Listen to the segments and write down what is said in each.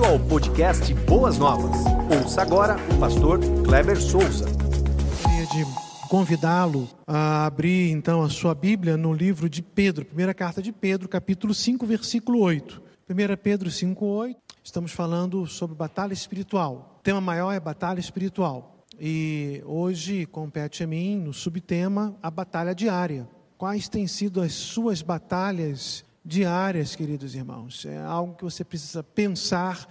Bem-vindo ao podcast Boas Novas. Ouça agora o pastor Kleber Souza. Gostaria de convidá-lo a abrir então a sua Bíblia no livro de Pedro, primeira carta de Pedro, capítulo 5, versículo 8. 1 Pedro 5, 8. Estamos falando sobre batalha espiritual. O tema maior é batalha espiritual. E hoje compete a mim, no subtema, a batalha diária. Quais têm sido as suas batalhas diárias, queridos irmãos? É algo que você precisa pensar,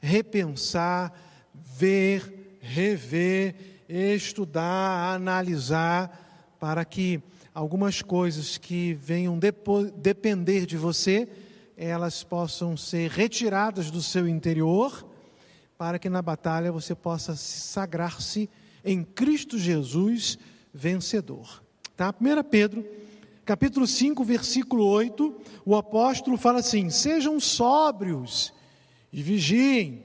repensar, ver, rever, estudar, analisar, para que algumas coisas que venham depender de você, elas possam ser retiradas do seu interior para que na batalha você possa sagrar-se em Cristo Jesus vencedor. Tá? 1 Pedro, capítulo 5, versículo 8, o apóstolo fala assim: Sejam sóbrios e vigiem.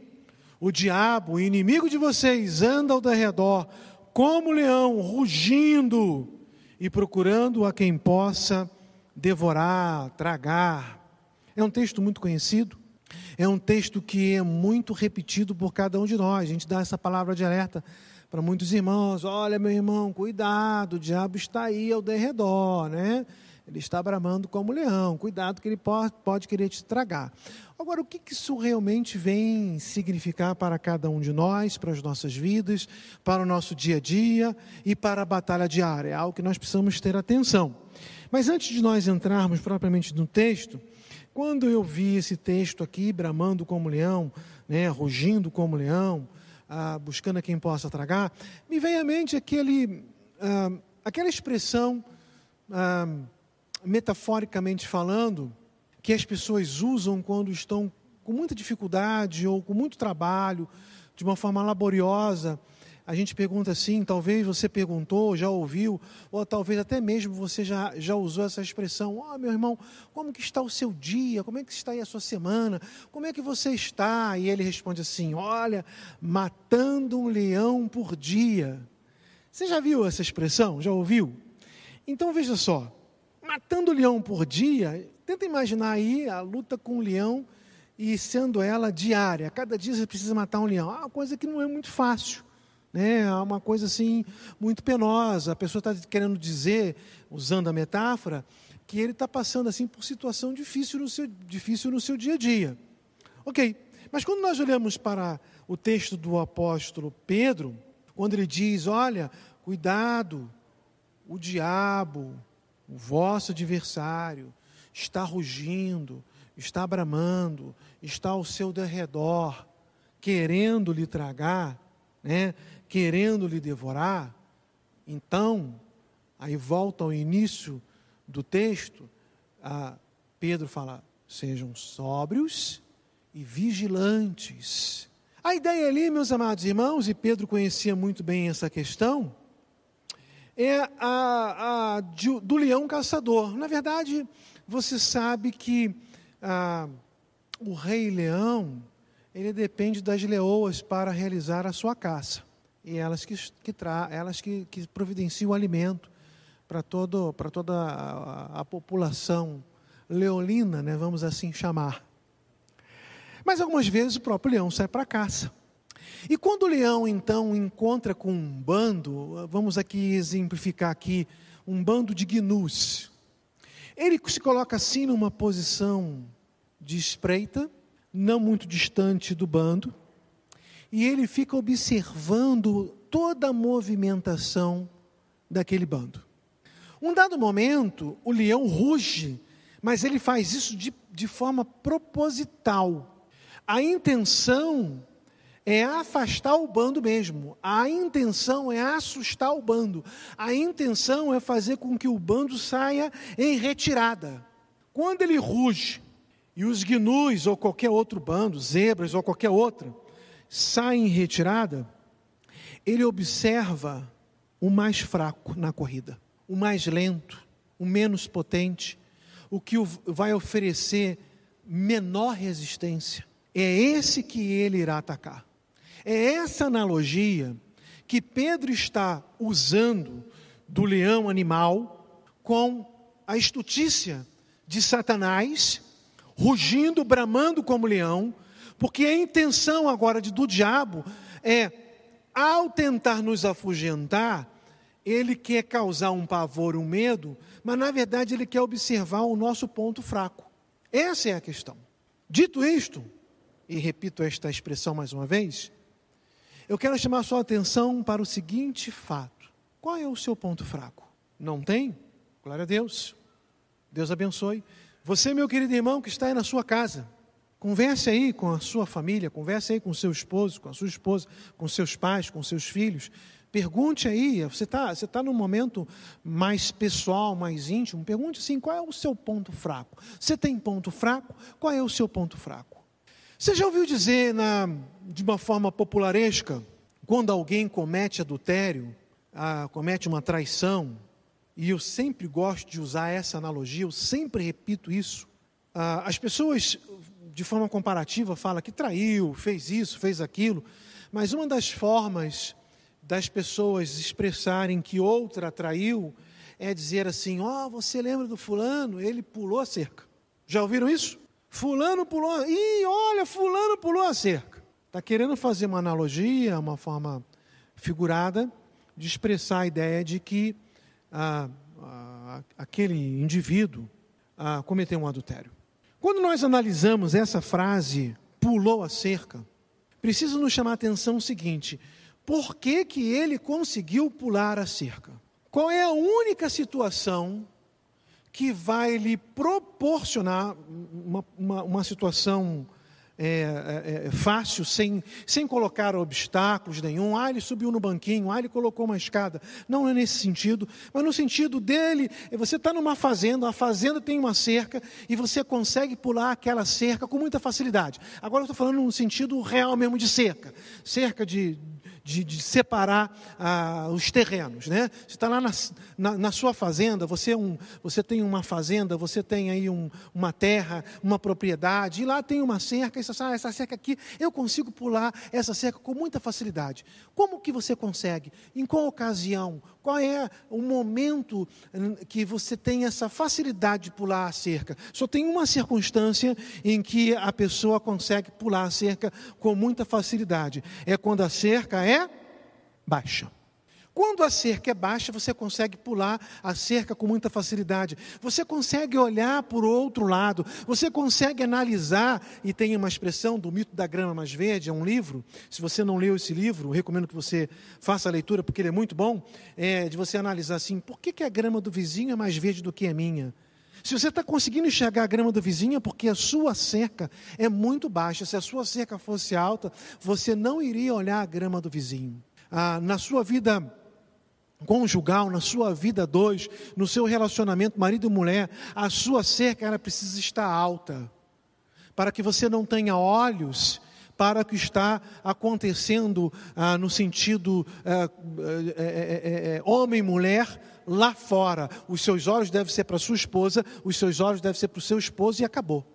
O diabo, o inimigo de vocês, anda ao redor como leão, rugindo e procurando a quem possa devorar, tragar. É um texto muito conhecido. É um texto que é muito repetido por cada um de nós. A gente dá essa palavra de alerta para muitos irmãos. Olha, meu irmão, cuidado, o diabo está aí ao derredor, né? Ele está bramando como leão. Cuidado que ele pode, pode querer te tragar. Agora, o que isso realmente vem significar para cada um de nós, para as nossas vidas, para o nosso dia a dia e para a batalha diária? É algo que nós precisamos ter atenção. Mas antes de nós entrarmos propriamente no texto, quando eu vi esse texto aqui, bramando como leão, né, rugindo como leão, ah, buscando a quem possa tragar, me veio à mente aquele, ah, aquela expressão, ah, metaforicamente falando, que as pessoas usam quando estão com muita dificuldade ou com muito trabalho, de uma forma laboriosa, a gente pergunta assim, talvez você perguntou, já ouviu, ou talvez até mesmo você já, já usou essa expressão, ó oh, meu irmão, como que está o seu dia, como é que está aí a sua semana, como é que você está? E ele responde assim, olha, matando um leão por dia. Você já viu essa expressão? Já ouviu? Então veja só, matando um leão por dia, tenta imaginar aí a luta com o leão e sendo ela diária, cada dia você precisa matar um leão, uma coisa que não é muito fácil né? É uma coisa assim muito penosa. A pessoa está querendo dizer, usando a metáfora, que ele está passando assim por situação difícil no seu difícil no seu dia a dia. Ok, mas quando nós olhamos para o texto do apóstolo Pedro, quando ele diz, olha, cuidado, o diabo, o vosso adversário, está rugindo, está bramando, está ao seu derredor, querendo lhe tragar, né? Querendo lhe devorar, então, aí volta ao início do texto, Pedro fala: sejam sóbrios e vigilantes. A ideia ali, meus amados irmãos, e Pedro conhecia muito bem essa questão, é a, a de, do leão caçador. Na verdade, você sabe que a, o rei leão, ele depende das leoas para realizar a sua caça e elas que, que, tra, elas que, que providenciam o alimento para toda a, a, população leolina, né, vamos assim chamar. Mas algumas vezes o próprio leão sai para caça. E quando o leão então encontra com um bando, vamos aqui exemplificar aqui, um bando de gnus, ele se coloca assim numa posição de espreita, não muito distante do bando, e ele fica observando toda a movimentação daquele bando. Um dado momento, o leão ruge, mas ele faz isso de, de forma proposital. A intenção é afastar o bando mesmo. A intenção é assustar o bando. A intenção é fazer com que o bando saia em retirada. Quando ele ruge e os gnus ou qualquer outro bando, zebras ou qualquer outra, sai em retirada, ele observa o mais fraco na corrida, o mais lento, o menos potente, o que vai oferecer menor resistência. É esse que ele irá atacar. É essa analogia que Pedro está usando do leão animal com a estutícia de Satanás, rugindo, bramando como leão, Porque a intenção agora de, do diabo é, ao tentar nos afugentar, ele quer causar um pavor, um medo, mas na verdade ele quer observar o nosso ponto fraco. Essa é a questão. Dito isto, e repito esta expressão mais uma vez, eu quero chamar a sua atenção para o seguinte fato: qual é o seu ponto fraco? Não tem? Glória a Deus. Deus abençoe. Você, meu querido irmão, que está aí na sua casa, converse aí com a sua família, converse aí com o seu esposo, com a sua esposa, com seus pais, com seus filhos. Pergunte aí, você está você tá num momento mais pessoal, mais íntimo, pergunte assim, qual é o seu ponto fraco? Você tem ponto fraco? Qual é o seu ponto fraco? Você já ouviu dizer, na, de uma forma popularesca, quando alguém comete adultério, ah, comete uma traição, e eu sempre gosto de usar essa analogia, eu sempre repito isso. Ah, as pessoas, de forma comparativa, falam que traiu, fez isso, fez aquilo, mas uma das formas das pessoas expressarem que outra traiu é dizer assim: Ó, oh, você lembra do fulano? Ele pulou a cerca. Já ouviram isso? Fulano pulou. Ih, olha, Fulano pulou a cerca. Está querendo fazer uma analogia, uma forma figurada, de expressar a ideia de que ah, ah, aquele indivíduo ah, cometeu um adultério. Quando nós analisamos essa frase, pulou a cerca, precisa nos chamar a atenção o seguinte: por que, que ele conseguiu pular a cerca? Qual é a única situação que vai lhe proporcionar uma, uma, uma situação é, é, é, fácil, sem, sem colocar obstáculos nenhum. Ah, ele subiu no banquinho, ah, ele colocou uma escada. Não é nesse sentido, mas no sentido dele, você está numa fazenda, a fazenda tem uma cerca e você consegue pular aquela cerca com muita facilidade. Agora eu estou falando no sentido real mesmo de cerca cerca de de, de separar ah, os terrenos. Né? Você está lá na, na, na, sua fazenda, você, é um, você tem uma fazenda, você tem aí um, uma terra, uma propriedade, e lá tem uma cerca, essa, ah, essa cerca aqui, eu consigo pular essa cerca com muita facilidade. Como que você consegue? Em qual ocasião? Qual é o momento hum, que você tem essa facilidade de pular a cerca? Só tem uma circunstância em que a pessoa consegue pular a cerca com muita facilidade. É quando a cerca é baixa. Quando a cerca é baixa, você consegue pular a cerca com muita facilidade. Você consegue olhar por outro lado. Você consegue analisar. E tem uma expressão do mito da grama mais verde, é um livro. Se você não leu esse livro, recomendo que você faça a leitura, porque ele é muito bom. É, de você analisar assim: por que, que a grama do vizinho é mais verde do que a minha? Se você está conseguindo enxergar a grama do vizinho, é porque a sua cerca é muito baixa. Se a sua cerca fosse alta, você não iria olhar a grama do vizinho. Ah, na sua vida conjugal, na sua vida dois, no seu relacionamento marido e mulher, a sua cerca ela precisa estar alta, para que você não tenha olhos para o que está acontecendo ah, no sentido ah, é, é, é, homem e mulher lá fora. Os seus olhos devem ser para sua esposa, os seus olhos devem ser para o seu esposo e acabou.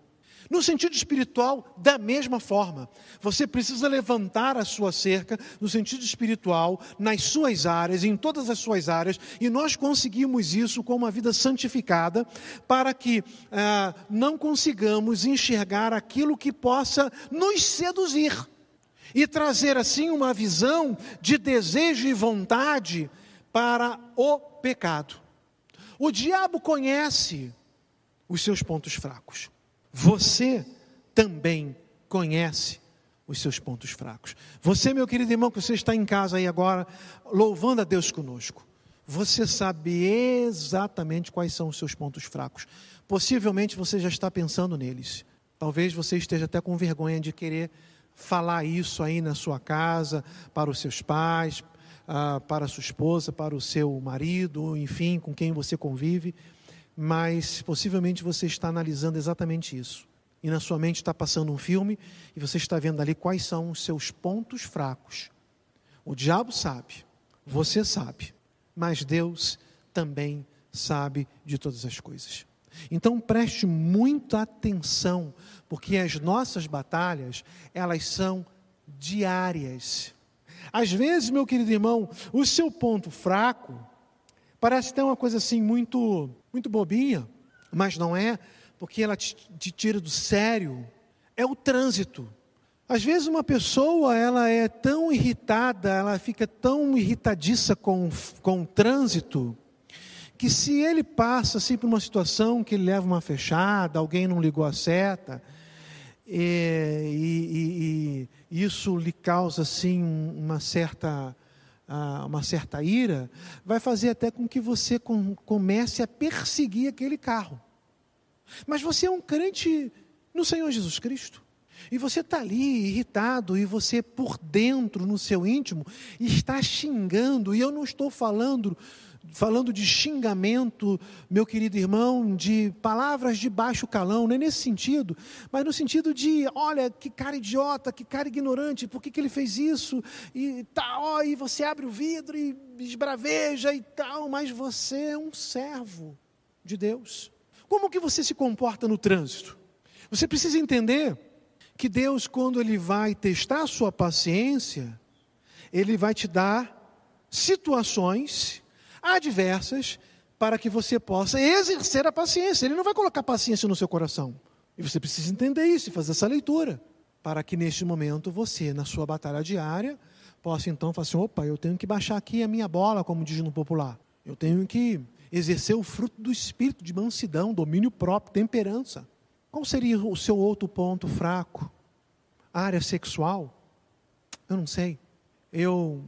No sentido espiritual, da mesma forma, você precisa levantar a sua cerca no sentido espiritual, nas suas áreas, em todas as suas áreas, e nós conseguimos isso com uma vida santificada, para que ah, não consigamos enxergar aquilo que possa nos seduzir e trazer assim uma visão de desejo e vontade para o pecado. O diabo conhece os seus pontos fracos. Você também conhece os seus pontos fracos. Você, meu querido irmão, que você está em casa aí agora, louvando a Deus conosco, você sabe exatamente quais são os seus pontos fracos. Possivelmente você já está pensando neles. Talvez você esteja até com vergonha de querer falar isso aí na sua casa, para os seus pais, ah, para a sua esposa, para o seu marido, enfim, com quem você convive mas possivelmente você está analisando exatamente isso. E na sua mente está passando um filme e você está vendo ali quais são os seus pontos fracos. O diabo sabe, você sabe, mas Deus também sabe de todas as coisas. Então preste muita atenção, porque as nossas batalhas, elas são diárias. Às vezes, meu querido irmão, o seu ponto fraco parece ter uma coisa assim muito muito bobinha, mas não é, porque ela te, te tira do sério. É o trânsito. Às vezes uma pessoa ela é tão irritada, ela fica tão irritadiça com, com o trânsito, que se ele passa assim, por uma situação que ele leva uma fechada, alguém não ligou a seta, e, e, e isso lhe causa assim uma certa uma certa ira, vai fazer até com que você comece a perseguir aquele carro. Mas você é um crente no Senhor Jesus Cristo. E você está ali irritado, e você por dentro, no seu íntimo, está xingando, e eu não estou falando falando de xingamento, meu querido irmão, de palavras de baixo calão, não é nesse sentido, mas no sentido de, olha, que cara idiota, que cara ignorante, por que, que ele fez isso? E tal, e você abre o vidro e esbraveja e tal, mas você é um servo de Deus. Como que você se comporta no trânsito? Você precisa entender que Deus, quando Ele vai testar a sua paciência, Ele vai te dar situações adversas para que você possa exercer a paciência. Ele não vai colocar paciência no seu coração. E você precisa entender isso e fazer essa leitura. Para que neste momento você, na sua batalha diária, possa então falar assim: opa, eu tenho que baixar aqui a minha bola, como diz no popular. Eu tenho que exercer o fruto do espírito de mansidão, domínio próprio, temperança. Qual seria o seu outro ponto fraco? Área sexual? Eu não sei. Eu,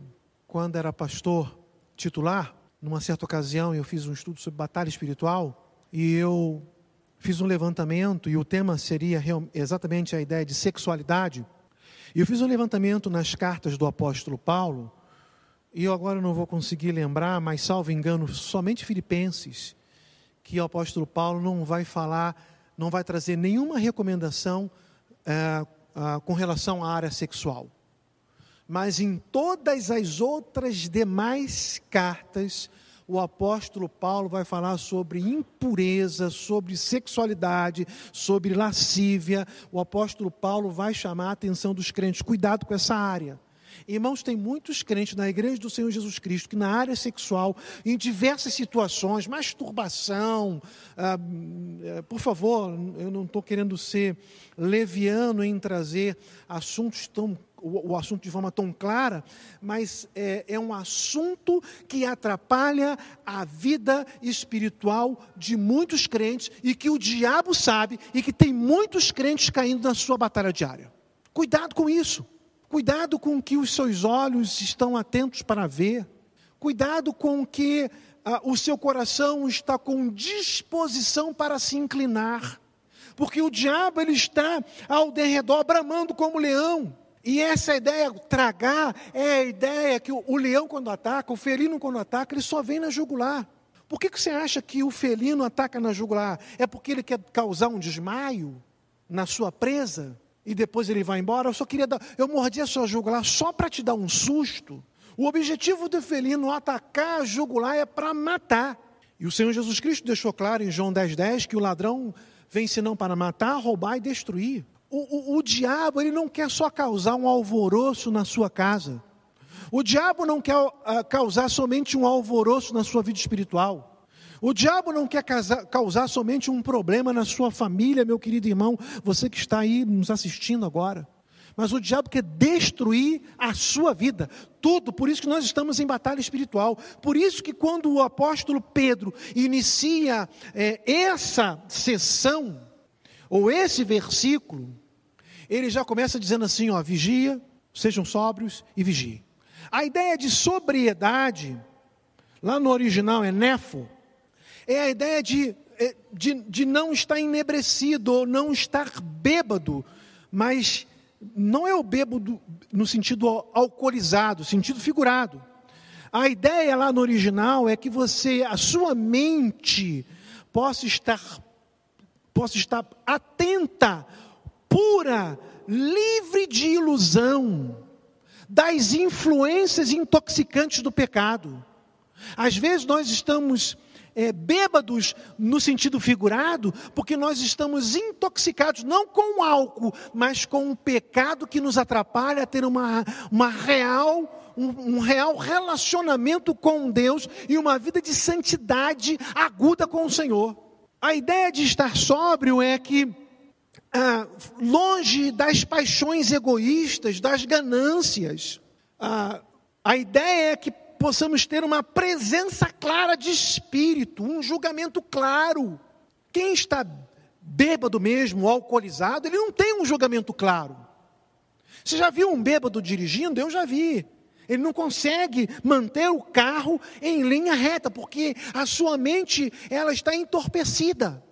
quando era pastor titular, numa certa ocasião eu fiz um estudo sobre batalha espiritual e eu fiz um levantamento e o tema seria exatamente a ideia de sexualidade. E eu fiz um levantamento nas cartas do apóstolo Paulo, e eu agora não vou conseguir lembrar, mas salvo engano, somente Filipenses, que o apóstolo Paulo não vai falar não vai trazer nenhuma recomendação é, é, com relação à área sexual. Mas em todas as outras demais cartas, o apóstolo Paulo vai falar sobre impureza, sobre sexualidade, sobre lascívia. O apóstolo Paulo vai chamar a atenção dos crentes: cuidado com essa área. Irmãos, tem muitos crentes na igreja do Senhor Jesus Cristo que na área sexual, em diversas situações, masturbação, ah, eh, por favor, eu não estou querendo ser leviano em trazer assuntos tão o, o, assunto de forma tão clara, mas é, é um assunto que atrapalha a vida espiritual de muitos crentes e que o diabo sabe e que tem muitos crentes caindo na sua batalha diária. Cuidado com isso. Cuidado com o que os seus olhos estão atentos para ver. Cuidado com o que ah, o seu coração está com disposição para se inclinar. Porque o diabo ele está ao derredor bramando como leão. E essa ideia, tragar, é a ideia que o, o leão, quando ataca, o felino, quando ataca, ele só vem na jugular. Por que, que você acha que o felino ataca na jugular? É porque ele quer causar um desmaio na sua presa? e depois ele vai embora. Eu só queria dar, eu mordi a sua jugular só para te dar um susto. O objetivo do felino atacar a jugular é para matar. E o Senhor Jesus Cristo deixou claro em João 10,10 10, que o ladrão vem senão para matar, roubar e destruir. O, o, o diabo ele não quer só causar um alvoroço na sua casa. O diabo não quer uh, causar somente um alvoroço na sua vida espiritual. O diabo não quer causar somente um problema na sua família, meu querido irmão, você que está aí nos assistindo agora. Mas o diabo quer destruir a sua vida, tudo. Por isso que nós estamos em batalha espiritual. Por isso que quando o apóstolo Pedro inicia é, essa sessão, ou esse versículo, ele já começa dizendo assim: ó, vigia, sejam sóbrios e vigiem. A ideia de sobriedade, lá no original é nefo, é a ideia de, é, de, de não estar enebrecido ou não estar bêbado, mas não é o bêbado no sentido alcoolizado, sentido figurado. A ideia lá no original é que você, a sua mente, possa estar, possa estar atenta, pura, livre de ilusão, das influências intoxicantes do pecado. Às vezes nós estamos é, bêbados no sentido figurado, porque nós estamos intoxicados, não com álcool, mas com o pecado que nos atrapalha a ter uma, uma real, um, um real relacionamento com Deus e uma vida de santidade aguda com o Senhor. A ideia de estar sóbrio é que ah, longe das paixões egoístas, das ganâncias. Ah, a ideia é que possamos ter uma presença clara de espírito, um julgamento claro. Quem está bêbado mesmo, alcoolizado, ele não tem um julgamento claro. Você já viu um bêbado dirigindo? Eu já vi. Ele não consegue manter o carro em linha reta, porque a sua mente ela está entorpecida.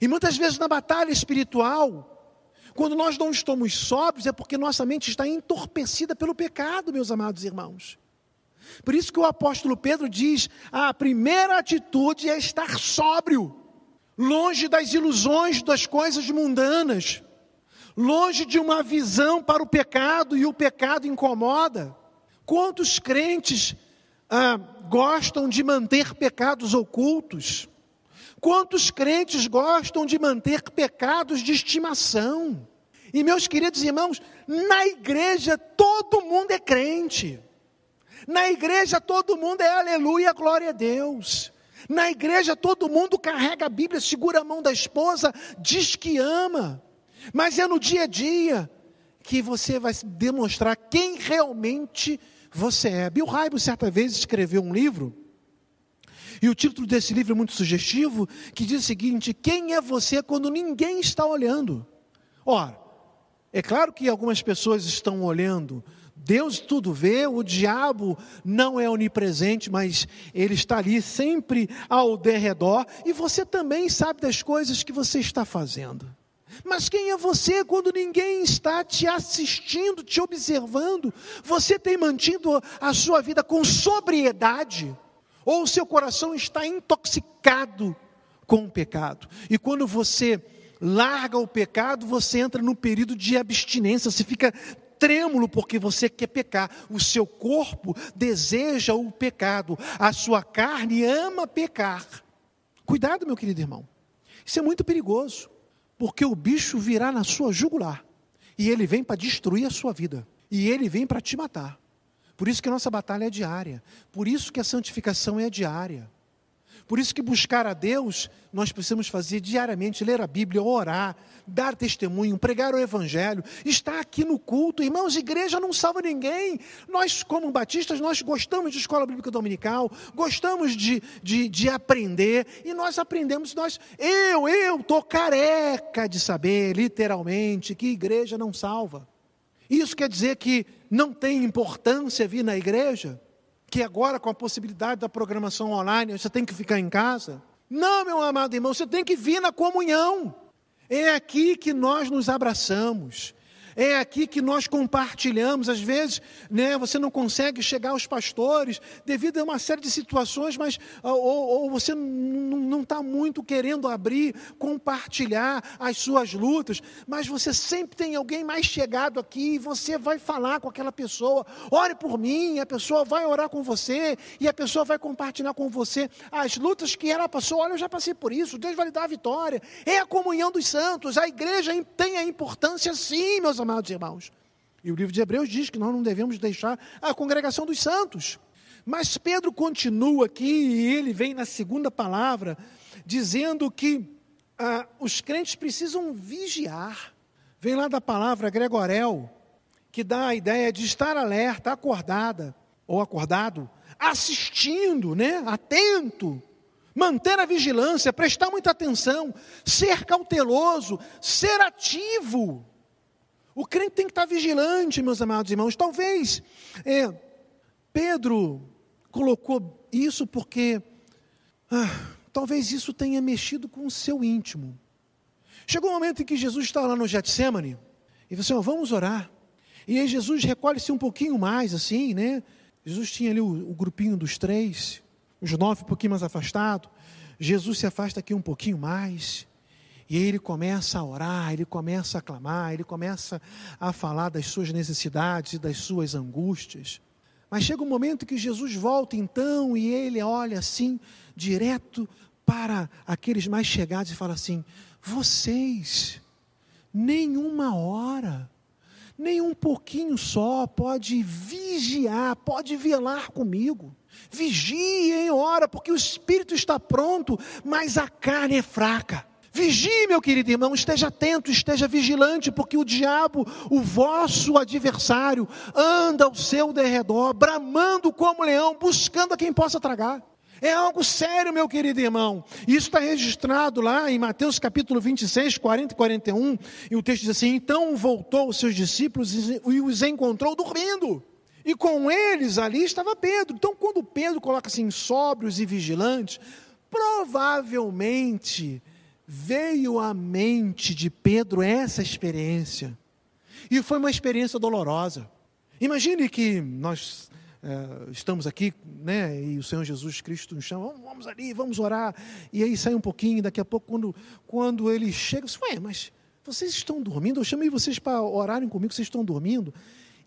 E muitas vezes na batalha espiritual, quando nós não estamos sóbrios, é porque nossa mente está entorpecida pelo pecado, meus amados irmãos. Por isso que o apóstolo Pedro diz: a primeira atitude é estar sóbrio, longe das ilusões das coisas mundanas, longe de uma visão para o pecado e o pecado incomoda. Quantos crentes ah, gostam de manter pecados ocultos? Quantos crentes gostam de manter pecados de estimação? E meus queridos irmãos, na igreja todo mundo é crente. Na igreja todo mundo é aleluia, glória a Deus. Na igreja todo mundo carrega a Bíblia, segura a mão da esposa, diz que ama. Mas é no dia a dia que você vai demonstrar quem realmente você é. Bill Hybels certa vez escreveu um livro e o título desse livro é muito sugestivo, que diz o seguinte: Quem é você quando ninguém está olhando? Ora, é claro que algumas pessoas estão olhando, Deus tudo vê, o diabo não é onipresente, mas ele está ali sempre ao derredor, e você também sabe das coisas que você está fazendo. Mas quem é você quando ninguém está te assistindo, te observando? Você tem mantido a sua vida com sobriedade? Ou o seu coração está intoxicado com o pecado. E quando você larga o pecado, você entra no período de abstinência, você fica trêmulo porque você quer pecar. O seu corpo deseja o pecado, a sua carne ama pecar. Cuidado, meu querido irmão. Isso é muito perigoso, porque o bicho virá na sua jugular e ele vem para destruir a sua vida, e ele vem para te matar. Por isso que a nossa batalha é diária. Por isso que a santificação é diária. Por isso que buscar a Deus, nós precisamos fazer diariamente, ler a Bíblia, orar, dar testemunho, pregar o Evangelho, estar aqui no culto. Irmãos, igreja não salva ninguém. Nós, como batistas, nós gostamos de escola bíblica dominical, gostamos de, de, de aprender, e nós aprendemos, nós, eu, eu estou careca de saber, literalmente, que igreja não salva. Isso quer dizer que não tem importância vir na igreja? Que agora, com a possibilidade da programação online, você tem que ficar em casa? Não, meu amado irmão, você tem que vir na comunhão. É aqui que nós nos abraçamos. É aqui que nós compartilhamos. Às vezes, né, você não consegue chegar aos pastores devido a uma série de situações, mas ou, ou você não está muito querendo abrir, compartilhar as suas lutas, mas você sempre tem alguém mais chegado aqui e você vai falar com aquela pessoa. Ore por mim, a pessoa vai orar com você e a pessoa vai compartilhar com você as lutas que ela passou. Olha, eu já passei por isso. Deus vai lhe dar a vitória. É a comunhão dos santos. A igreja tem a importância, sim, meus amados irmãos. E o livro de Hebreus diz que nós não devemos deixar a congregação dos santos. Mas Pedro continua aqui e ele vem na segunda palavra, dizendo que ah, os crentes precisam vigiar. Vem lá da palavra gregorel, que dá a ideia de estar alerta, acordada, ou acordado, assistindo, né? atento, manter a vigilância, prestar muita atenção, ser cauteloso, ser ativo. O crente tem que estar vigilante, meus amados irmãos. Talvez é, Pedro colocou isso porque ah, talvez isso tenha mexido com o seu íntimo. Chegou um momento em que Jesus estava lá no Getsemane e você, assim, vamos orar. E aí Jesus recolhe-se um pouquinho mais, assim, né? Jesus tinha ali o, o grupinho dos três, os nove um pouquinho mais afastados. Jesus se afasta aqui um pouquinho mais. E aí ele começa a orar, ele começa a clamar, ele começa a falar das suas necessidades e das suas angústias. Mas chega um momento que Jesus volta então e ele olha assim, direto para aqueles mais chegados e fala assim: Vocês, nenhuma hora, nem um pouquinho só pode vigiar, pode velar comigo. Vigie em hora, porque o espírito está pronto, mas a carne é fraca. Vigie, meu querido irmão, esteja atento, esteja vigilante, porque o diabo, o vosso adversário, anda ao seu derredor, bramando como leão, buscando a quem possa tragar. É algo sério, meu querido irmão. Isso está registrado lá em Mateus capítulo 26, 40 e 41. E o texto diz assim: Então voltou os seus discípulos e os encontrou dormindo. E com eles ali estava Pedro. Então, quando Pedro coloca assim, sóbrios e vigilantes, provavelmente veio à mente de Pedro essa experiência. E foi uma experiência dolorosa. Imagine que nós é, estamos aqui, né, e o Senhor Jesus Cristo nos chama, vamos, vamos, ali, vamos orar. E aí sai um pouquinho, daqui a pouco, quando, quando ele chega, você, ué, mas vocês estão dormindo? Eu chamei vocês para orarem comigo, vocês estão dormindo?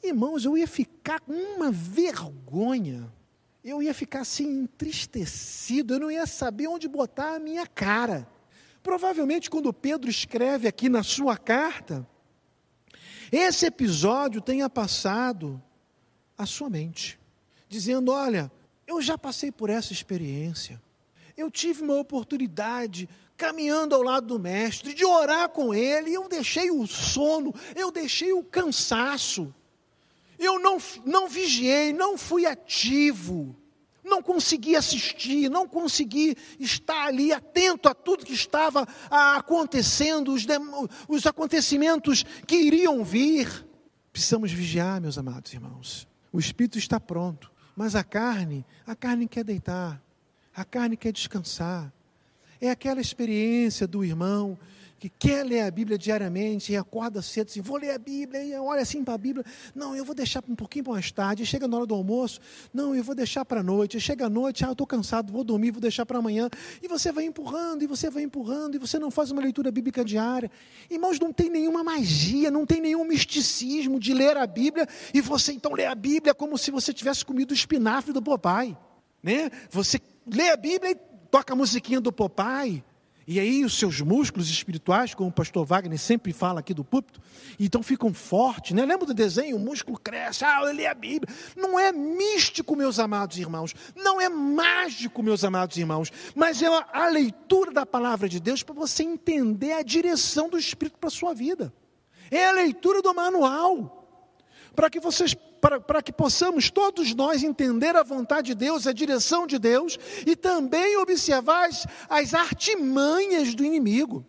Irmãos, eu ia ficar com uma vergonha. Eu ia ficar assim entristecido, eu não ia saber onde botar a minha cara. Provavelmente, quando Pedro escreve aqui na sua carta, esse episódio tenha passado à sua mente, dizendo: Olha, eu já passei por essa experiência, eu tive uma oportunidade caminhando ao lado do Mestre, de orar com Ele, eu deixei o sono, eu deixei o cansaço, eu não, não vigiei, não fui ativo não consegui assistir, não consegui estar ali atento a tudo que estava acontecendo, os, os acontecimentos que iriam vir. Precisamos vigiar, meus amados irmãos. O espírito está pronto, mas a carne, a carne quer deitar, a carne quer descansar. É aquela experiência do irmão que quer ler a Bíblia diariamente e acorda cedo assim, vou ler a Bíblia, e olha assim para a Bíblia, não, eu vou deixar um pouquinho para mais tarde, e chega na hora do almoço, não, eu vou deixar para a noite, e chega a noite, ah, eu estou cansado, vou dormir, vou deixar para amanhã, e você vai empurrando, e você vai empurrando, e você não faz uma leitura bíblica diária. Irmãos, não tem nenhuma magia, não tem nenhum misticismo de ler a Bíblia, e você então lê a Bíblia como se você tivesse comido o espinafre do papai, né? Você lê a Bíblia e toca a musiquinha do papai, e aí os seus músculos espirituais, como o pastor Wagner sempre fala aqui do púlpito, então ficam fortes, né? Lembra do desenho? O músculo cresce, ah, eu li a Bíblia. Não é místico, meus amados irmãos, não é mágico, meus amados irmãos, mas é a leitura da palavra de Deus para você entender a direção do Espírito para a sua vida. É a leitura do manual para que vocês para, para que possamos todos nós entender a vontade de Deus, a direção de Deus e também observar as, as artimanhas do inimigo.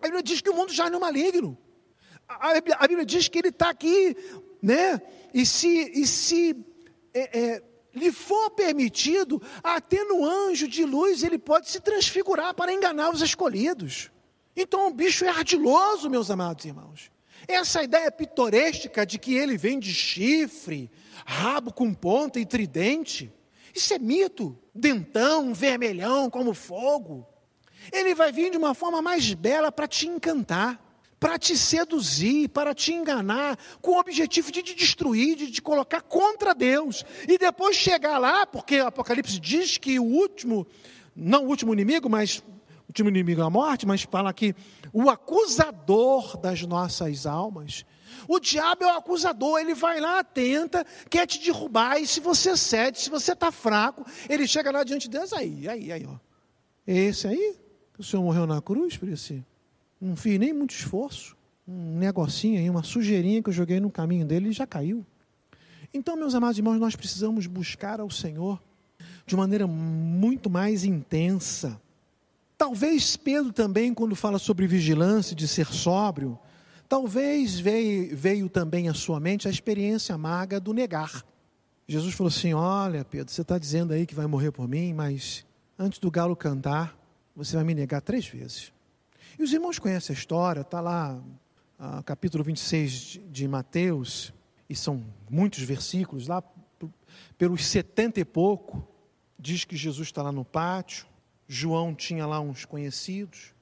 A Bíblia diz que o mundo já não é maligno. A, a, Bíblia diz que ele está aqui, né? E se, e se é, é, lhe for permitido, até no anjo de luz ele pode se transfigurar para enganar os escolhidos. Então o bicho é ardiloso, meus amados irmãos. Essa ideia pitoresca de que ele vem de chifre, rabo com ponta e tridente, isso é mito, dentão, vermelhão como fogo. Ele vai vir de uma forma mais bela para te encantar, para te seduzir, para te enganar, com o objetivo de te destruir, de te colocar contra Deus. E depois chegar lá, porque o Apocalipse diz que o último, não o último inimigo, mas último inimigo é a morte, mas fala que o acusador das nossas almas. O diabo é o acusador, ele vai lá, tenta, quer te derrubar, e se você cede, se você está fraco, ele chega lá diante de Deus, aí, aí, aí, ó. Esse aí, que o Senhor morreu na cruz por esse. Não fiz nem muito esforço. Um negocinho aí, uma sujeirinha que eu joguei no caminho dele e já caiu. Então, meus amados irmãos, nós precisamos buscar ao Senhor de maneira muito mais intensa. Talvez Pedro também, quando fala sobre vigilância, de ser sóbrio, talvez veio, veio também à sua mente a experiência amarga do negar. Jesus falou assim: Olha, Pedro, você está dizendo aí que vai morrer por mim, mas antes do galo cantar, você vai me negar três vezes. E os irmãos conhecem a história, está lá, capítulo 26 de Mateus, e são muitos versículos, lá pelos setenta e pouco, diz que Jesus está lá no pátio, João tinha lá uns conhecidos.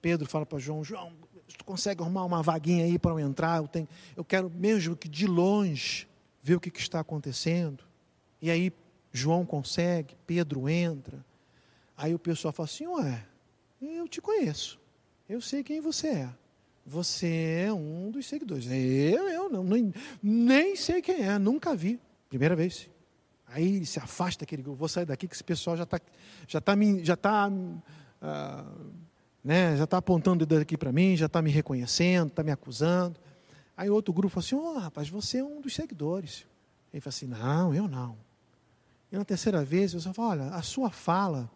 Pedro fala para João: João, tu consegue arrumar uma vaguinha aí para eu entrar? Eu, tenho, eu quero mesmo que de longe ver o que, que está acontecendo. E aí João consegue, Pedro entra. Aí o pessoal fala assim: Ué, eu te conheço, eu sei quem você é. Você é um dos seguidores. Eu, eu não, nem, nem sei quem é, nunca vi. Primeira vez. Aí ele se afasta aquele grupo, vou sair daqui que esse pessoal já está já tá, já tá, uh, né? Já está apontando o dedo aqui para mim, já está me reconhecendo, está me acusando. Aí outro grupo falou assim: Ô oh, rapaz, você é um dos seguidores. Ele falou assim: Não, eu não. E na terceira vez, você fala: Olha, a sua fala,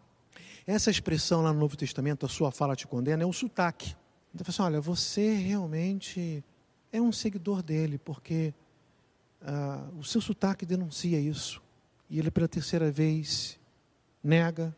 essa expressão lá no Novo Testamento, a sua fala te condena, é um sotaque. Então, falou assim: Olha, você realmente é um seguidor dele, porque ah, o seu sotaque denuncia isso. E ele, pela terceira vez, nega,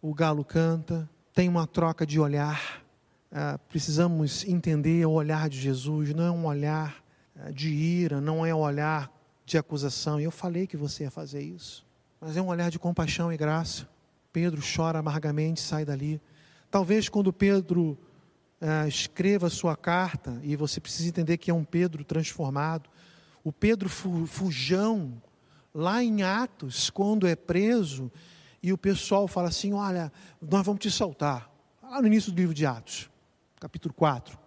o galo canta, tem uma troca de olhar. Ah, precisamos entender o olhar de Jesus, não é um olhar ah, de ira, não é um olhar de acusação. Eu falei que você ia fazer isso, mas é um olhar de compaixão e graça. Pedro chora amargamente, sai dali. Talvez quando Pedro ah, escreva sua carta, e você precisa entender que é um Pedro transformado, o Pedro fujão, lá em Atos, quando é preso, e o pessoal fala assim: Olha, nós vamos te soltar. Lá no início do livro de Atos, capítulo 4.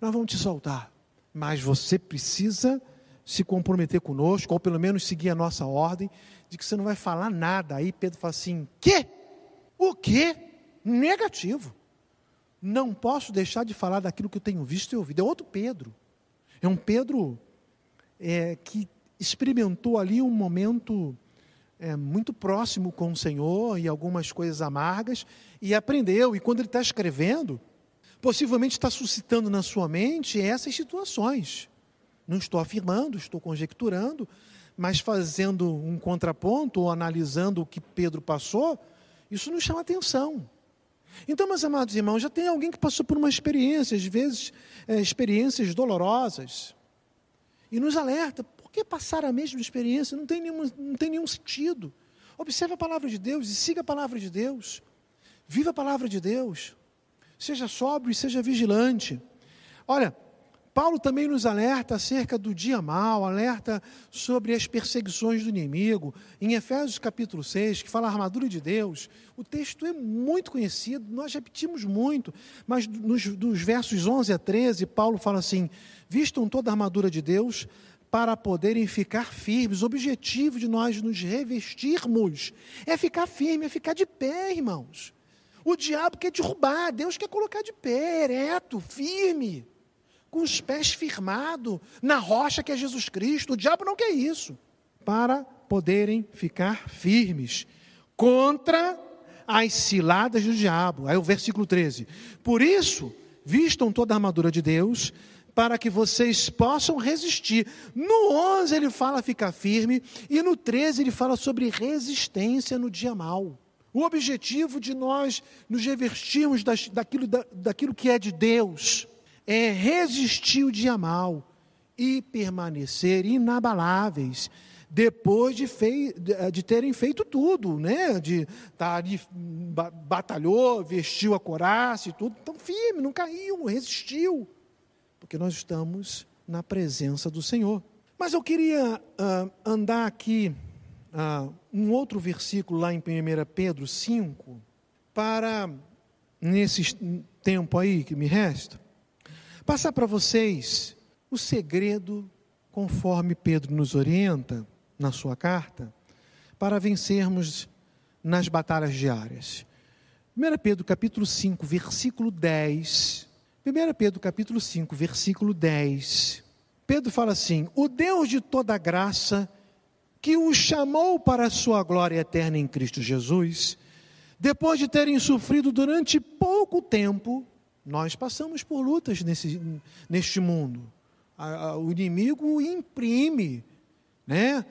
Nós vamos te soltar, mas você precisa se comprometer conosco, ou pelo menos seguir a nossa ordem, de que você não vai falar nada. Aí Pedro fala assim: Quê? O quê? Negativo. Não posso deixar de falar daquilo que eu tenho visto e ouvido. É outro Pedro. É um Pedro é, que experimentou ali um momento é, muito próximo com o Senhor e algumas coisas amargas, e aprendeu. E quando ele está escrevendo, possivelmente está suscitando na sua mente essas situações. Não estou afirmando, estou conjecturando, mas fazendo um contraponto ou analisando o que Pedro passou, isso nos chama atenção. Então, meus amados irmãos, já tem alguém que passou por uma experiência, às vezes é, experiências dolorosas, e nos alerta: que passar a mesma experiência? Não tem, nenhum, não tem nenhum sentido. Observe a palavra de Deus e siga a palavra de Deus. Viva a palavra de Deus. Seja sóbrio e seja vigilante. Olha, Paulo também nos alerta acerca do dia mal, alerta sobre as perseguições do inimigo. Em Efésios capítulo 6, que fala a armadura de Deus, o texto é muito conhecido, nós repetimos muito, mas nos, dos versos 11 a 13, Paulo fala assim: Vistam toda a armadura de Deus para poderem ficar firmes. O objetivo de nós nos revestirmos é ficar firme, é ficar de pé, irmãos. O diabo quer derrubar, Deus quer colocar de pé, ereto, firme, com os pés firmados na rocha que é Jesus Cristo. O diabo não quer isso. Para poderem ficar firmes contra as ciladas do diabo. Aí o versículo 13. Por isso, vistam toda a armadura de Deus para que vocês possam resistir. No 11 ele fala ficar firme e no 13 ele fala sobre resistência no dia mal. O objetivo de nós nos revestirmos daquilo, daquilo que é de Deus é resistir o dia mal e permanecer inabaláveis depois de, fei, de, terem feito tudo, né? De tá ali, batalhou, vestiu a coraça e tudo. Então, firme, não caiu, resistiu porque nós estamos na presença do Senhor. Mas eu queria uh, andar aqui, uh, um outro versículo lá em 1 Pedro 5, para, nesse tempo aí que me resta, passar para vocês o segredo, conforme Pedro nos orienta na sua carta, para vencermos nas batalhas diárias. 1 Pedro capítulo 5, versículo 10, 1 Pedro capítulo 5, versículo 10. Pedro fala assim: O Deus de toda graça, que os chamou para a sua glória eterna em Cristo Jesus, depois de terem sofrido durante pouco tempo, nós passamos por lutas nesse, neste mundo. o inimigo imprime, né?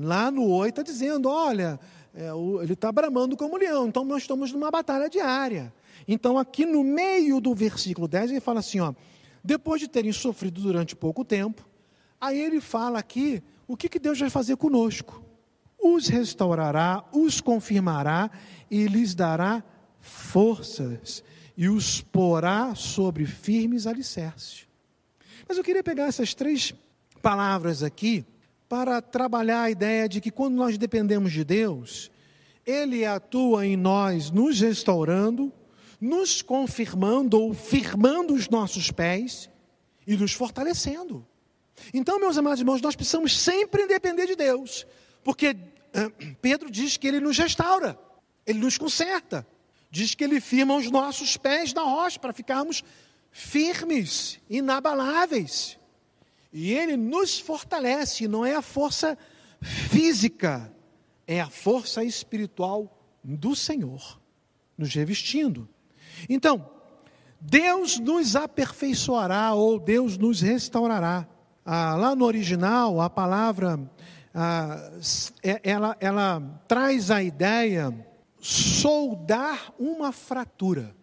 lá no 8 está dizendo: olha, é, ele está bramando como leão, então nós estamos numa batalha diária. Então, aqui no meio do versículo 10, ele fala assim: ó, depois de terem sofrido durante pouco tempo, aí ele fala aqui o que, que Deus vai fazer conosco. Os restaurará, os confirmará e lhes dará forças e os porá sobre firmes alicerces. Mas eu queria pegar essas três palavras aqui para trabalhar a ideia de que quando nós dependemos de Deus, Ele atua em nós, nos restaurando, nos confirmando ou firmando os nossos pés e nos fortalecendo. Então, meus amados irmãos, nós precisamos sempre depender de Deus, porque uh, Pedro diz que ele nos restaura, ele nos conserta. Diz que ele firma os nossos pés na rocha para ficarmos firmes, inabaláveis. E ele nos fortalece, não é a força física, é a força espiritual do Senhor, nos revestindo. Então, Deus nos aperfeiçoará ou Deus nos restaurará. Ah, lá no original, a palavra, ah, é, ela, ela traz a ideia soldar uma fratura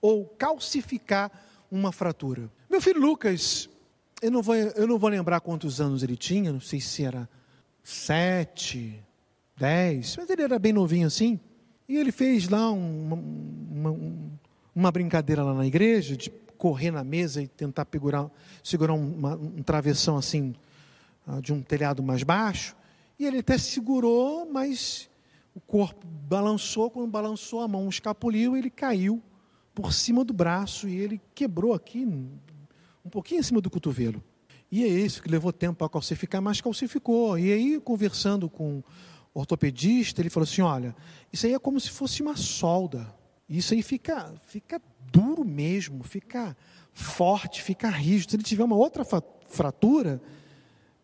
ou calcificar uma fratura. Meu filho Lucas, eu não vou, eu não vou lembrar quantos anos ele tinha, não sei se era sete, dez, mas ele era bem novinho assim. E ele fez lá uma, uma, uma brincadeira lá na igreja, de correr na mesa e tentar pegurar, segurar uma, um travessão assim, ah, de um telhado mais baixo. E ele até segurou, mas o corpo balançou, quando balançou a mão escapuliu, ele caiu por cima do braço e ele quebrou aqui, um pouquinho em cima do cotovelo. E é isso que levou tempo para calcificar, mas calcificou. E aí, conversando com o ortopedista, ele falou assim: olha, isso aí é como se fosse uma solda. Isso aí fica, fica duro mesmo, fica forte, fica rígido. Se ele tiver uma outra fratura,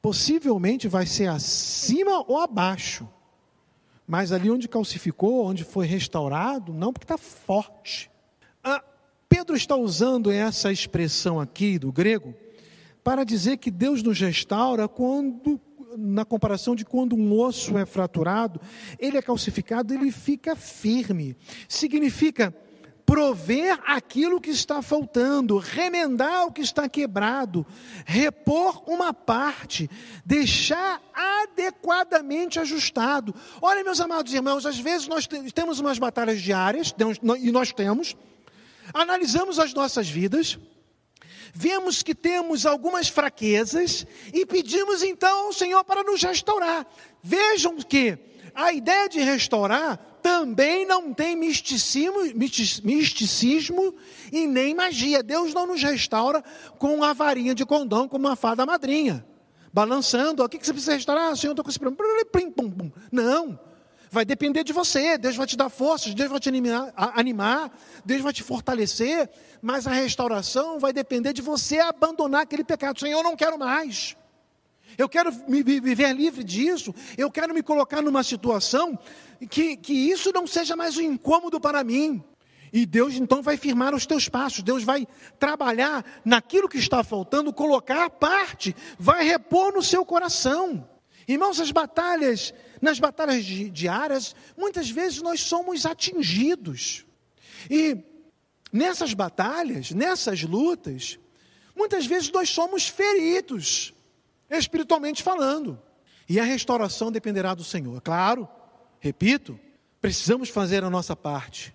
possivelmente vai ser acima ou abaixo. Mas ali onde calcificou, onde foi restaurado, não, porque está forte. Ah, Pedro está usando essa expressão aqui do grego para dizer que Deus nos restaura quando, na comparação de quando um osso é fraturado, ele é calcificado, ele fica firme. Significa prover aquilo que está faltando, remendar o que está quebrado, repor uma parte, deixar adequadamente ajustado. Olha, meus amados irmãos, às vezes nós temos umas batalhas diárias, e nós temos, analisamos as nossas vidas, vemos que temos algumas fraquezas e pedimos então ao Senhor para nos restaurar. Vejam que a ideia de restaurar também não tem misticismo, misticismo e nem magia. Deus não nos restaura com a varinha de condão, como uma fada madrinha, balançando. O que você precisa restaurar? Ah, Senhor, estou com esse problema. Não. Vai depender de você. Deus vai te dar forças, Deus vai te animar, Deus vai te fortalecer. Mas a restauração vai depender de você abandonar aquele pecado. Senhor, eu não quero mais. Eu quero me viver livre disso. Eu quero me colocar numa situação que, que isso não seja mais um incômodo para mim. E Deus então vai firmar os teus passos, Deus vai trabalhar naquilo que está faltando, colocar parte, vai repor no seu coração. Irmãos, as batalhas, nas batalhas diárias, muitas vezes nós somos atingidos. E nessas batalhas, nessas lutas, muitas vezes nós somos feridos, espiritualmente falando. E a restauração dependerá do Senhor. Claro, repito, precisamos fazer a nossa parte.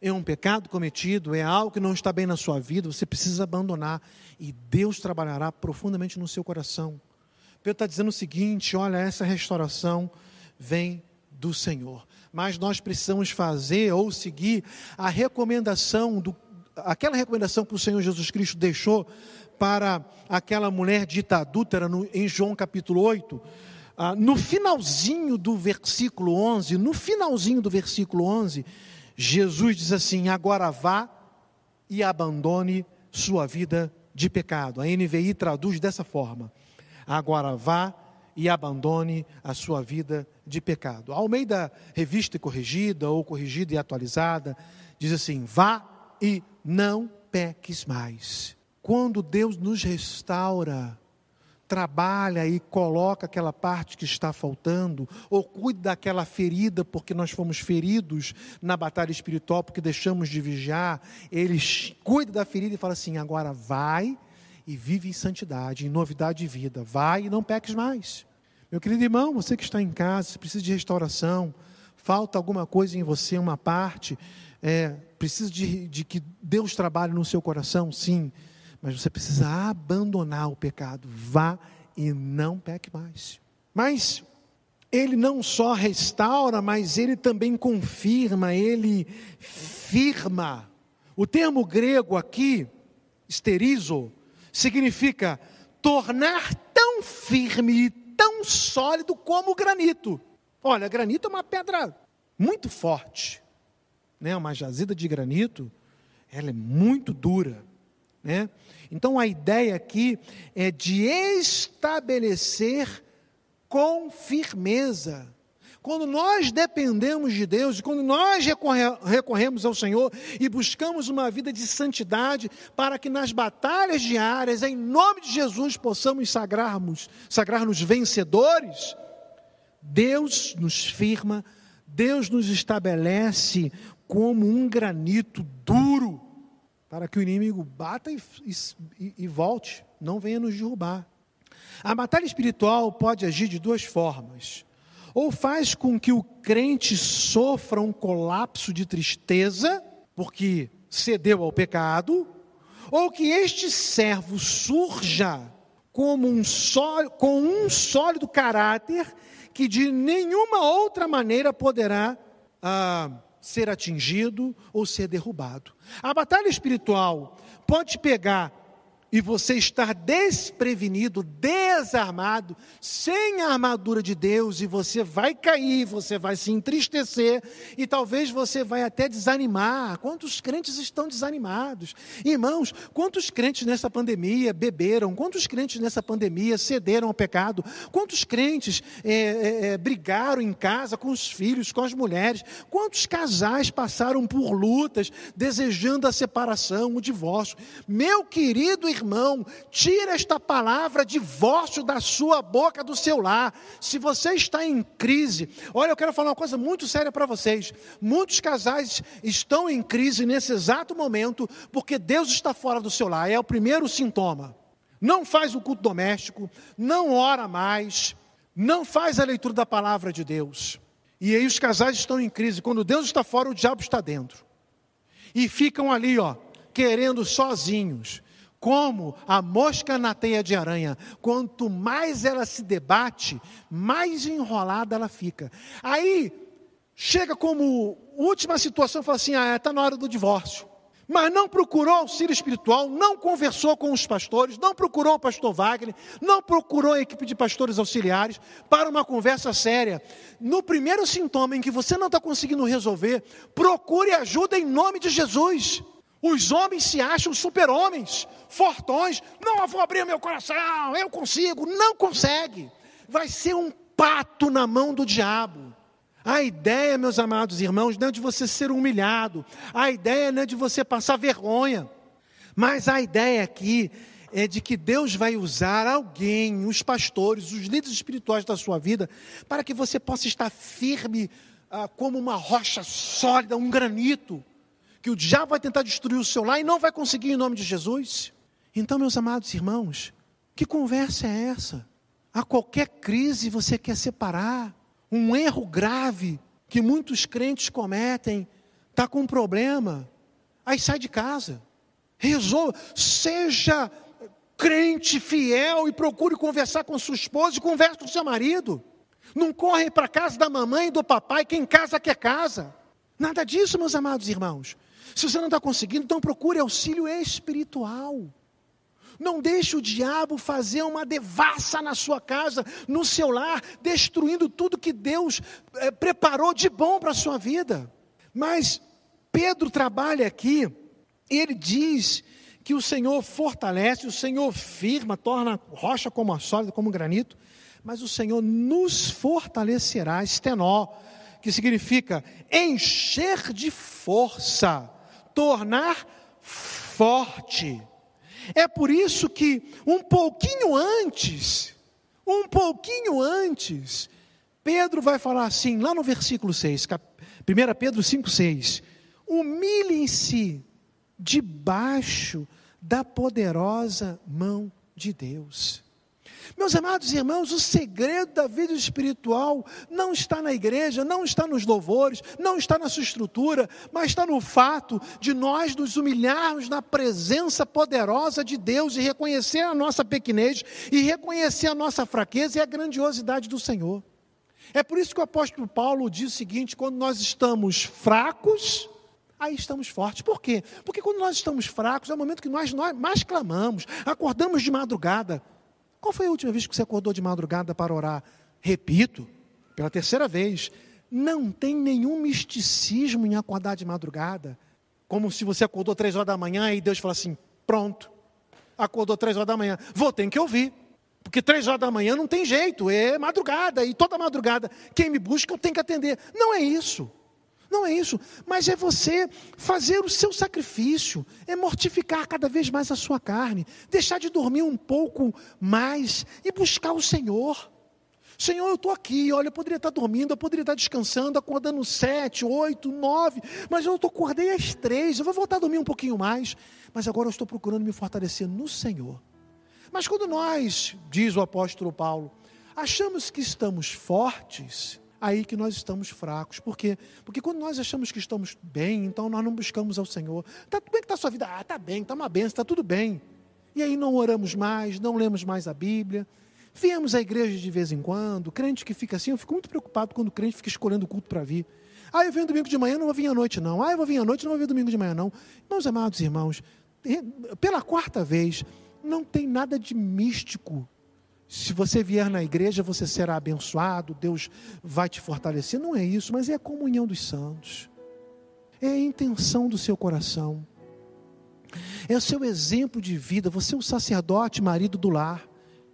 É um pecado cometido, é algo que não está bem na sua vida, você precisa abandonar. E Deus trabalhará profundamente no seu coração. Pedro está dizendo o seguinte: olha, essa restauração vem do Senhor. Mas nós precisamos fazer ou seguir a recomendação, do, aquela recomendação que o Senhor Jesus Cristo deixou para aquela mulher dita adúltera no, em João capítulo 8. Ah, no finalzinho do versículo 11, no finalzinho do versículo 11, Jesus diz assim: Agora vá e abandone sua vida de pecado. A NVI traduz dessa forma: Agora vá e abandone a sua vida de pecado. Ao meio da revista corrigida ou corrigida e atualizada, diz assim: Vá e não peques mais. Quando Deus nos restaura, trabalha e coloca aquela parte que está faltando, ou cuida daquela ferida, porque nós fomos feridos na batalha espiritual, porque deixamos de vigiar, ele cuida da ferida e fala assim: agora vai e vive em santidade, em novidade de vida, vai e não peques mais. Meu querido irmão, você que está em casa, você precisa de restauração, falta alguma coisa em você, uma parte, é, precisa de, de que Deus trabalhe no seu coração, sim, mas você precisa abandonar o pecado. Vá e não peque mais. Mas ele não só restaura, mas ele também confirma, ele firma. O termo grego aqui, esterizo, significa tornar tão firme e tão sólido como o granito. Olha, granito é uma pedra muito forte. né, uma jazida de granito, ela é muito dura. Né? Então a ideia aqui é de estabelecer com firmeza. Quando nós dependemos de Deus, quando nós recorremos ao Senhor e buscamos uma vida de santidade, para que nas batalhas diárias, em nome de Jesus, possamos sagrarmos, sagrar-nos vencedores, Deus nos firma, Deus nos estabelece como um granito duro, para que o inimigo bata e, e, e volte, não venha nos derrubar. A batalha espiritual pode agir de duas formas ou faz com que o crente sofra um colapso de tristeza, porque cedeu ao pecado, ou que este servo surja como um sólido, com um sólido caráter que de nenhuma outra maneira poderá ah, ser atingido ou ser derrubado. A batalha espiritual pode pegar e você estar desprevenido, desarmado, sem a armadura de Deus, e você vai cair, você vai se entristecer, e talvez você vai até desanimar. Quantos crentes estão desanimados? Irmãos, quantos crentes nessa pandemia beberam? Quantos crentes nessa pandemia cederam ao pecado? Quantos crentes é, é, é, brigaram em casa com os filhos, com as mulheres? Quantos casais passaram por lutas, desejando a separação, o divórcio? Meu querido irmão, tira esta palavra divórcio da sua boca, do seu lar. Se você está em crise, olha, eu quero falar uma coisa muito séria para vocês. Muitos casais estão em crise nesse exato momento porque Deus está fora do seu lar. É o primeiro sintoma. Não faz o culto doméstico, não ora mais, não faz a leitura da palavra de Deus. E aí os casais estão em crise. Quando Deus está fora, o diabo está dentro. E ficam ali, ó, querendo sozinhos como a mosca na teia de aranha. Quanto mais ela se debate, mais enrolada ela fica. Aí, chega como última situação, fala assim: ah, está na hora do divórcio. Mas não procurou auxílio espiritual, não conversou com os pastores, não procurou o pastor Wagner, não procurou a equipe de pastores auxiliares para uma conversa séria. No primeiro sintoma em que você não está conseguindo resolver, procure ajuda em nome de Jesus. Os homens se acham super-homens, fortões. Não, eu vou abrir meu coração, eu consigo. Não consegue. Vai ser um pato na mão do diabo. A ideia, meus amados irmãos, não é de você ser humilhado. A ideia não é de você passar vergonha. Mas a ideia aqui é de que Deus vai usar alguém, os pastores, os líderes espirituais da sua vida, para que você possa estar firme ah, como uma rocha sólida, um granito que o diabo vai tentar destruir o seu lar e não vai conseguir em nome de Jesus. Então, meus amados irmãos, que conversa é essa? A qualquer crise você quer separar. Um erro grave que muitos crentes cometem, está com um problema, aí sai de casa. Resolva, seja crente fiel e procure conversar com sua esposa e converse com seu marido. Não corre para casa da mamãe e do papai, quem casa quer casa. Nada disso, meus amados irmãos. Se você não está conseguindo, então procure auxílio espiritual. Não deixe o diabo fazer uma devassa na sua casa, no seu lar, destruindo tudo que Deus é, preparou de bom para a sua vida. Mas Pedro trabalha aqui, ele diz que o Senhor fortalece, o Senhor firma, torna rocha como a sólida, como granito, mas o Senhor nos fortalecerá, estenó, que significa encher de força tornar forte. É por isso que um pouquinho antes, um pouquinho antes, Pedro vai falar assim, lá no versículo 6, 1 Pedro 5, 6: humilhem-se debaixo da poderosa mão de Deus. Meus amados irmãos, o segredo da vida espiritual não está na igreja, não está nos louvores, não está na sua estrutura, mas está no fato de nós nos humilharmos na presença poderosa de Deus e reconhecer a nossa pequenez e reconhecer a nossa fraqueza e a grandiosidade do Senhor. É por isso que o apóstolo Paulo diz o seguinte: quando nós estamos fracos, aí estamos fortes. Por quê? Porque quando nós estamos fracos, é o momento que nós, nós mais clamamos, acordamos de madrugada. Qual foi a última vez que você acordou de madrugada para orar? Repito, pela terceira vez, não tem nenhum misticismo em acordar de madrugada, como se você acordou três horas da manhã e Deus fala assim: pronto, acordou três horas da manhã, vou ter que ouvir. Porque três horas da manhã não tem jeito, é madrugada, e toda madrugada, quem me busca eu tenho que atender. Não é isso. Não é isso, mas é você fazer o seu sacrifício, é mortificar cada vez mais a sua carne, deixar de dormir um pouco mais e buscar o Senhor. Senhor, eu estou aqui, olha, eu poderia estar dormindo, eu poderia estar descansando, acordando sete, oito, nove, mas eu estou acordei às três, eu vou voltar a dormir um pouquinho mais, mas agora eu estou procurando me fortalecer no Senhor. Mas quando nós, diz o apóstolo Paulo, achamos que estamos fortes, aí que nós estamos fracos. Por quê? Porque quando nós achamos que estamos bem, então nós não buscamos ao Senhor. Está tudo bem que está a sua vida? Ah, está bem, está uma benção, está tudo bem. E aí não oramos mais, não lemos mais a Bíblia. Viemos à igreja de vez em quando, crente que fica assim, eu fico muito preocupado quando o crente fica escolhendo o culto para vir. Ah, eu venho domingo de manhã, não vou vir à noite, não. Ah, eu vou vir à noite, não vou vir domingo de manhã, não. Meus amados irmãos, pela quarta vez, não tem nada de místico. Se você vier na igreja, você será abençoado, Deus vai te fortalecer. Não é isso, mas é a comunhão dos santos. É a intenção do seu coração. É o seu exemplo de vida. Você é o sacerdote, marido do lar.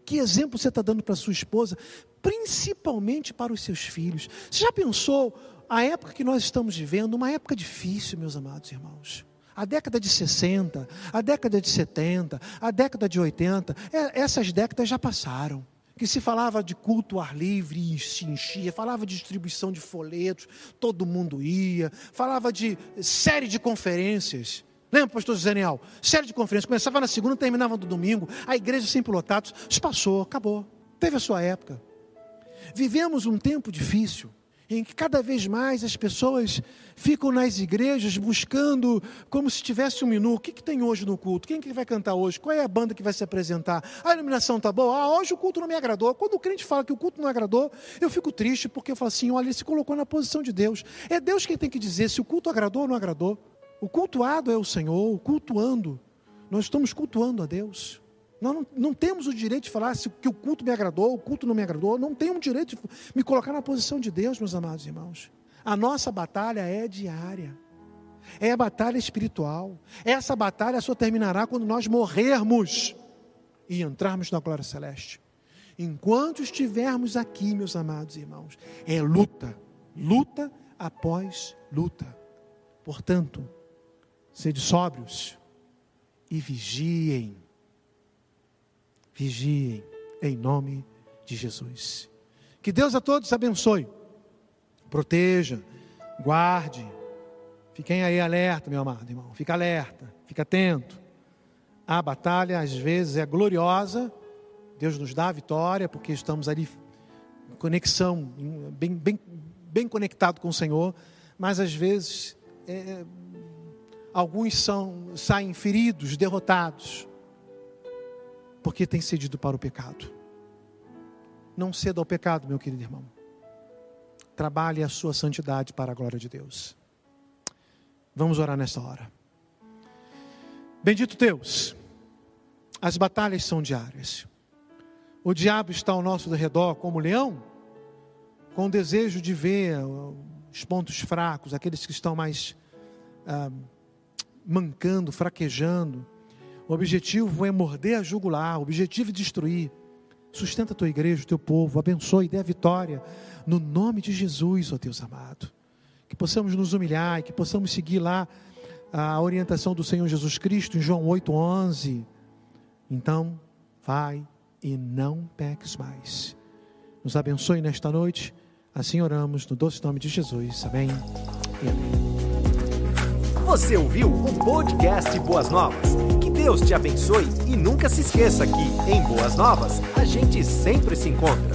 Que exemplo você está dando para sua esposa, principalmente para os seus filhos? Você já pensou a época que nós estamos vivendo, uma época difícil, meus amados irmãos? A década de 60, a década de 70, a década de 80, é, essas décadas já passaram. Que se falava de culto ao ar livre e se enchia, falava de distribuição de folhetos, todo mundo ia, falava de série de conferências. Lembra, pastor Zenial? Série de conferências, começava na segunda, terminava no domingo, a igreja sempre lotada, isso passou, acabou. Teve a sua época. Vivemos um tempo difícil em que cada vez mais as pessoas ficam nas igrejas buscando como se tivesse um menu. O que, que tem hoje no culto? Quem que vai cantar hoje? Qual é a banda que vai se apresentar? A iluminação está boa? Ah, hoje o culto não me agradou. Quando o crente fala que o culto não agradou, eu fico triste porque eu falo assim: olha, ele se colocou na posição de Deus. É Deus quem tem que dizer se o culto agradou ou não agradou. O cultuado é o Senhor, o cultuando. Nós estamos cultuando a Deus. Nós não, não, temos o direito de falar se que o culto me agradou, o culto não me agradou. Não tenho o direito de me colocar na posição de Deus, meus amados irmãos. A nossa batalha é diária. É a batalha espiritual. Essa batalha só terminará quando nós morrermos e entrarmos na glória celeste. Enquanto estivermos aqui, meus amados irmãos, é luta, luta após luta. Portanto, sede sóbrios e vigiem vigiem em nome de Jesus. Que Deus a todos abençoe, proteja, guarde. Fiquem aí alerta, meu amado irmão. Fica alerta, fica atento. A batalha às vezes é gloriosa. Deus nos dá a vitória porque estamos ali em conexão, bem, bem, bem conectado com o Senhor. Mas às vezes é, alguns são, saem feridos, derrotados porque tem cedido para o pecado. Não ceda ao pecado, meu querido irmão. Trabalhe a sua santidade para a glória de Deus. Vamos orar nesta hora. Bendito Deus, as batalhas são diárias. O diabo está ao nosso redor como leão, com o desejo de ver os pontos fracos, aqueles que estão mais ah, mancando, fraquejando, o objetivo é morder a jugular, o objetivo é destruir. Sustenta a tua igreja, o teu povo, abençoe, dê a vitória, no nome de Jesus, ó Deus amado. Que possamos nos humilhar e que possamos seguir lá a orientação do Senhor Jesus Cristo em João 8,11. Então, vai e não peques mais. Nos abençoe nesta noite. Assim oramos no doce nome de Jesus. Amém e amém. Você ouviu o podcast Boas Novas? Deus te abençoe e nunca se esqueça que, em Boas Novas, a gente sempre se encontra.